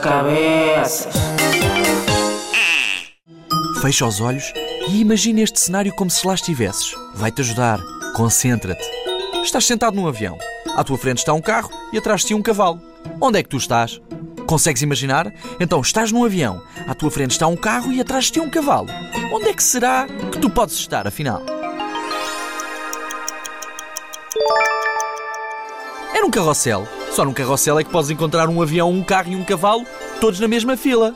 cabeças. Fecha os olhos e imagina este cenário como se lá estivesses. Vai-te ajudar. Concentra-te. Estás sentado num avião. À tua frente está um carro e atrás de ti um cavalo. Onde é que tu estás? Consegues imaginar? Então estás num avião. À tua frente está um carro e atrás de ti um cavalo. Onde é que será que tu podes estar, afinal? É num carrossel. Só num carrossel é que podes encontrar um avião, um carro e um cavalo, todos na mesma fila.